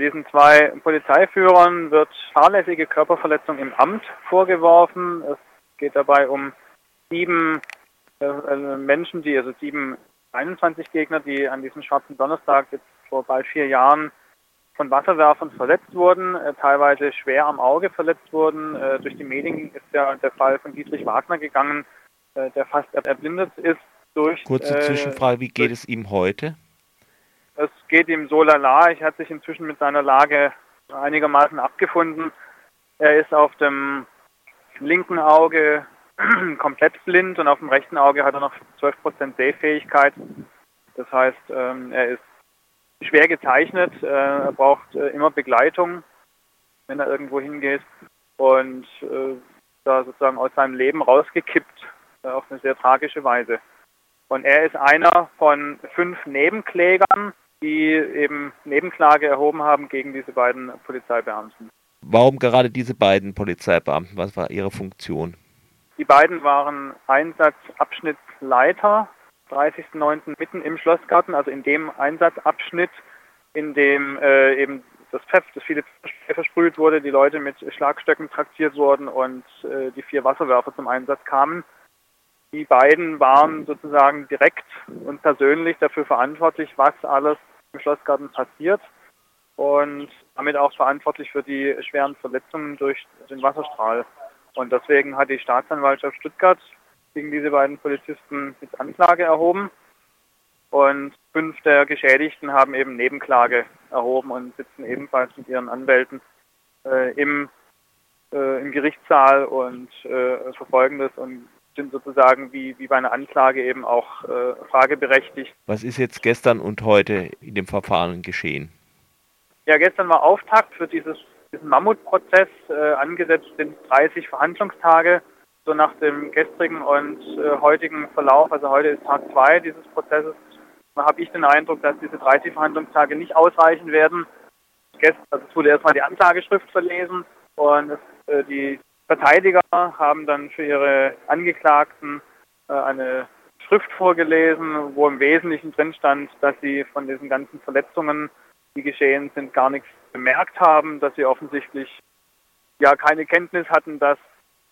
Diesen zwei Polizeiführern wird fahrlässige Körperverletzung im Amt vorgeworfen. Es geht dabei um sieben äh, Menschen, die, also sieben 21 Gegner, die an diesem schwarzen Donnerstag jetzt vor bald vier Jahren von Wasserwerfern verletzt wurden, äh, teilweise schwer am Auge verletzt wurden. Äh, durch die Medien ist ja der Fall von Dietrich Wagner gegangen, äh, der fast erblindet ist durch. Kurze äh, Zwischenfrage, wie geht es ihm heute? Es geht ihm so lala. Ich hat sich inzwischen mit seiner Lage einigermaßen abgefunden. Er ist auf dem linken Auge komplett blind und auf dem rechten Auge hat er noch 12% Sehfähigkeit. Das heißt, ähm, er ist schwer gezeichnet, äh, er braucht äh, immer Begleitung, wenn er irgendwo hingeht und äh, da sozusagen aus seinem Leben rausgekippt auf eine sehr tragische Weise. Und er ist einer von fünf Nebenklägern, die eben Nebenklage erhoben haben gegen diese beiden Polizeibeamten. Warum gerade diese beiden Polizeibeamten? Was war ihre Funktion? Die beiden waren Einsatzabschnittsleiter, 30.09. mitten im Schlossgarten, also in dem Einsatzabschnitt, in dem äh, eben das Pfeff, das viele Pfeff versprüht wurde, die Leute mit Schlagstöcken traktiert wurden und äh, die vier Wasserwerfer zum Einsatz kamen. Die beiden waren sozusagen direkt und persönlich dafür verantwortlich, was alles im Schlossgarten passiert und damit auch verantwortlich für die schweren Verletzungen durch den Wasserstrahl. Und deswegen hat die Staatsanwaltschaft Stuttgart gegen diese beiden Polizisten jetzt Anklage erhoben. Und fünf der Geschädigten haben eben Nebenklage erhoben und sitzen ebenfalls mit ihren Anwälten äh, im, äh, im Gerichtssaal und äh, verfolgen das und sind sozusagen wie, wie bei einer Anklage eben auch äh, frageberechtigt. Was ist jetzt gestern und heute in dem Verfahren geschehen? Ja, gestern war Auftakt für dieses diesen Mammutprozess. Äh, angesetzt sind 30 Verhandlungstage. So nach dem gestrigen und äh, heutigen Verlauf, also heute ist Tag 2 dieses Prozesses, habe ich den Eindruck, dass diese 30 Verhandlungstage nicht ausreichen werden. Gestern, also es wurde erstmal die Anklageschrift verlesen und es, äh, die Verteidiger haben dann für ihre Angeklagten äh, eine Schrift vorgelesen, wo im Wesentlichen drin stand, dass sie von diesen ganzen Verletzungen, die geschehen sind, gar nichts bemerkt haben, dass sie offensichtlich ja keine Kenntnis hatten, dass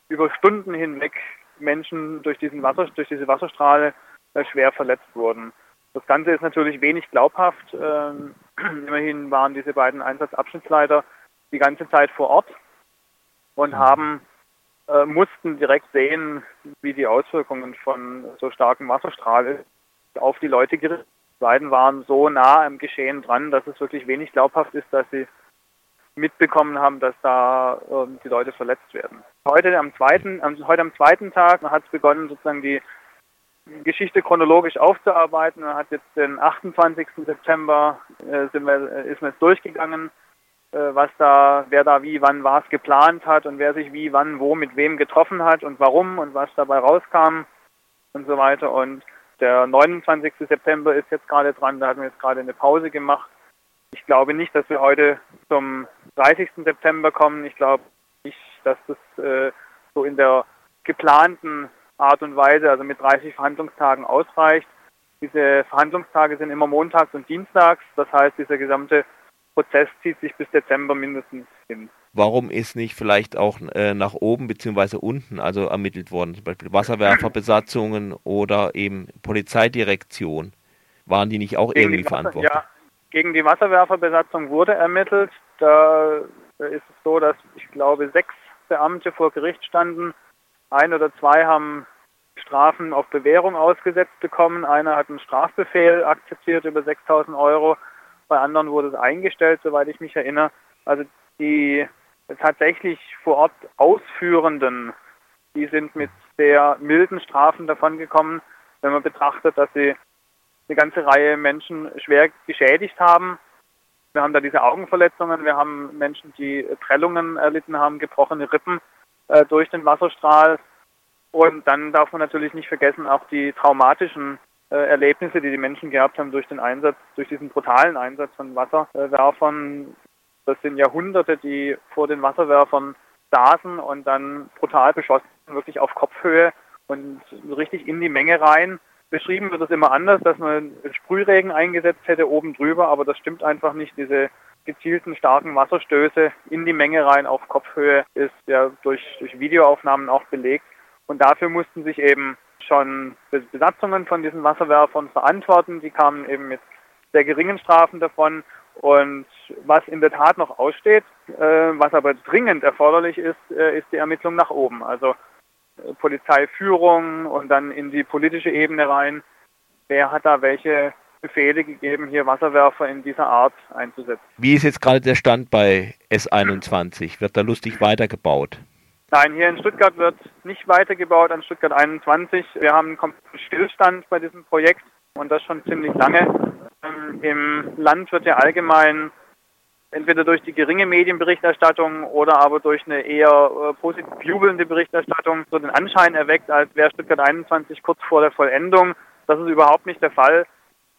über Stunden hinweg Menschen durch diesen Wasser, durch diese Wasserstrahle äh, schwer verletzt wurden. Das Ganze ist natürlich wenig glaubhaft. Ähm, immerhin waren diese beiden Einsatzabschnittsleiter die ganze Zeit vor Ort und mhm. haben äh, mussten direkt sehen, wie die Auswirkungen von so starkem Wasserstrahl auf die Leute gerichtet die beiden waren so nah am Geschehen dran, dass es wirklich wenig glaubhaft ist, dass sie mitbekommen haben, dass da äh, die Leute verletzt werden. Heute am zweiten, am, heute am zweiten Tag hat es begonnen, sozusagen die Geschichte chronologisch aufzuarbeiten. Man hat jetzt den 28. September äh, sind wir, äh, ist man jetzt durchgegangen, was da, wer da wie, wann was geplant hat und wer sich wie, wann, wo, mit wem getroffen hat und warum und was dabei rauskam und so weiter. Und der 29. September ist jetzt gerade dran, da hatten wir jetzt gerade eine Pause gemacht. Ich glaube nicht, dass wir heute zum 30. September kommen. Ich glaube nicht, dass das äh, so in der geplanten Art und Weise, also mit 30 Verhandlungstagen ausreicht. Diese Verhandlungstage sind immer montags und dienstags. Das heißt, dieser gesamte Prozess zieht sich bis Dezember mindestens hin. Warum ist nicht vielleicht auch äh, nach oben bzw. unten also ermittelt worden, zum Beispiel Wasserwerferbesatzungen oder eben Polizeidirektion? Waren die nicht auch gegen irgendwie verantwortlich? Ja, gegen die Wasserwerferbesatzung wurde ermittelt. Da ist es so, dass ich glaube sechs Beamte vor Gericht standen. Ein oder zwei haben Strafen auf Bewährung ausgesetzt bekommen. Einer hat einen Strafbefehl akzeptiert über 6000 Euro. Bei anderen wurde es eingestellt, soweit ich mich erinnere. Also die tatsächlich vor Ort Ausführenden, die sind mit sehr milden Strafen davongekommen, wenn man betrachtet, dass sie eine ganze Reihe Menschen schwer geschädigt haben. Wir haben da diese Augenverletzungen, wir haben Menschen, die Prellungen erlitten haben, gebrochene Rippen äh, durch den Wasserstrahl. Und dann darf man natürlich nicht vergessen auch die traumatischen Erlebnisse, die die Menschen gehabt haben durch den Einsatz, durch diesen brutalen Einsatz von Wasserwerfern. Das sind Jahrhunderte, die vor den Wasserwerfern saßen und dann brutal beschossen, wirklich auf Kopfhöhe und richtig in die Menge rein. Beschrieben wird es immer anders, dass man Sprühregen eingesetzt hätte oben drüber, aber das stimmt einfach nicht. Diese gezielten starken Wasserstöße in die Menge rein auf Kopfhöhe ist ja durch, durch Videoaufnahmen auch belegt. Und dafür mussten sich eben schon Besatzungen von diesen Wasserwerfern verantworten. Die kamen eben mit sehr geringen Strafen davon. Und was in der Tat noch aussteht, äh, was aber dringend erforderlich ist, äh, ist die Ermittlung nach oben. Also äh, Polizeiführung und dann in die politische Ebene rein. Wer hat da welche Befehle gegeben, hier Wasserwerfer in dieser Art einzusetzen? Wie ist jetzt gerade der Stand bei S21? Wird da lustig weitergebaut? Nein, hier in Stuttgart wird nicht weitergebaut an Stuttgart 21. Wir haben einen kompletten Stillstand bei diesem Projekt und das schon ziemlich lange. Ähm, Im Land wird ja allgemein entweder durch die geringe Medienberichterstattung oder aber durch eine eher äh, positiv jubelnde Berichterstattung so den Anschein erweckt, als wäre Stuttgart 21 kurz vor der Vollendung. Das ist überhaupt nicht der Fall.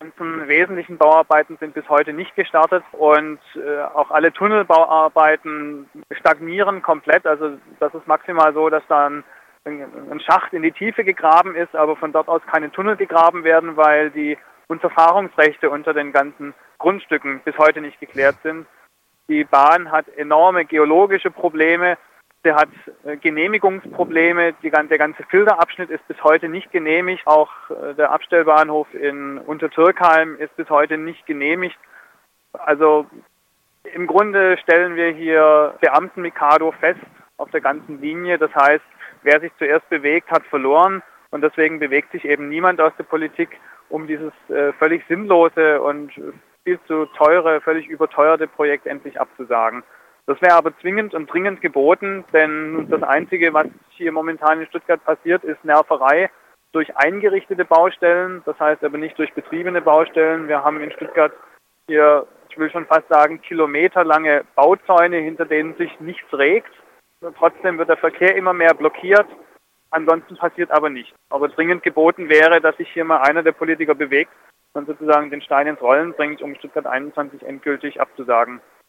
Die ganzen wesentlichen Bauarbeiten sind bis heute nicht gestartet und äh, auch alle Tunnelbauarbeiten stagnieren komplett. Also das ist maximal so, dass dann ein Schacht in die Tiefe gegraben ist, aber von dort aus keine Tunnel gegraben werden, weil die Unterfahrungsrechte unter den ganzen Grundstücken bis heute nicht geklärt sind. Die Bahn hat enorme geologische Probleme. Sie hat äh, Genehmigungsprobleme. Der ganze Filterabschnitt ist bis heute nicht genehmigt. Auch äh, der Abstellbahnhof in Untertürkheim ist bis heute nicht genehmigt. Also im Grunde stellen wir hier Beamten-Mikado fest auf der ganzen Linie. Das heißt, wer sich zuerst bewegt, hat verloren. Und deswegen bewegt sich eben niemand aus der Politik um dieses äh, völlig sinnlose und viel zu teure, völlig überteuerte Projekt endlich abzusagen. Das wäre aber zwingend und dringend geboten, denn das Einzige, was hier momentan in Stuttgart passiert, ist Nerverei durch eingerichtete Baustellen, das heißt aber nicht durch betriebene Baustellen. Wir haben in Stuttgart hier, ich will schon fast sagen, kilometerlange Bauzäune, hinter denen sich nichts regt. Trotzdem wird der Verkehr immer mehr blockiert. Ansonsten passiert aber nichts. Aber dringend geboten wäre, dass sich hier mal einer der Politiker bewegt und sozusagen den Stein ins Rollen bringt, um Stuttgart 21 endgültig abzusagen.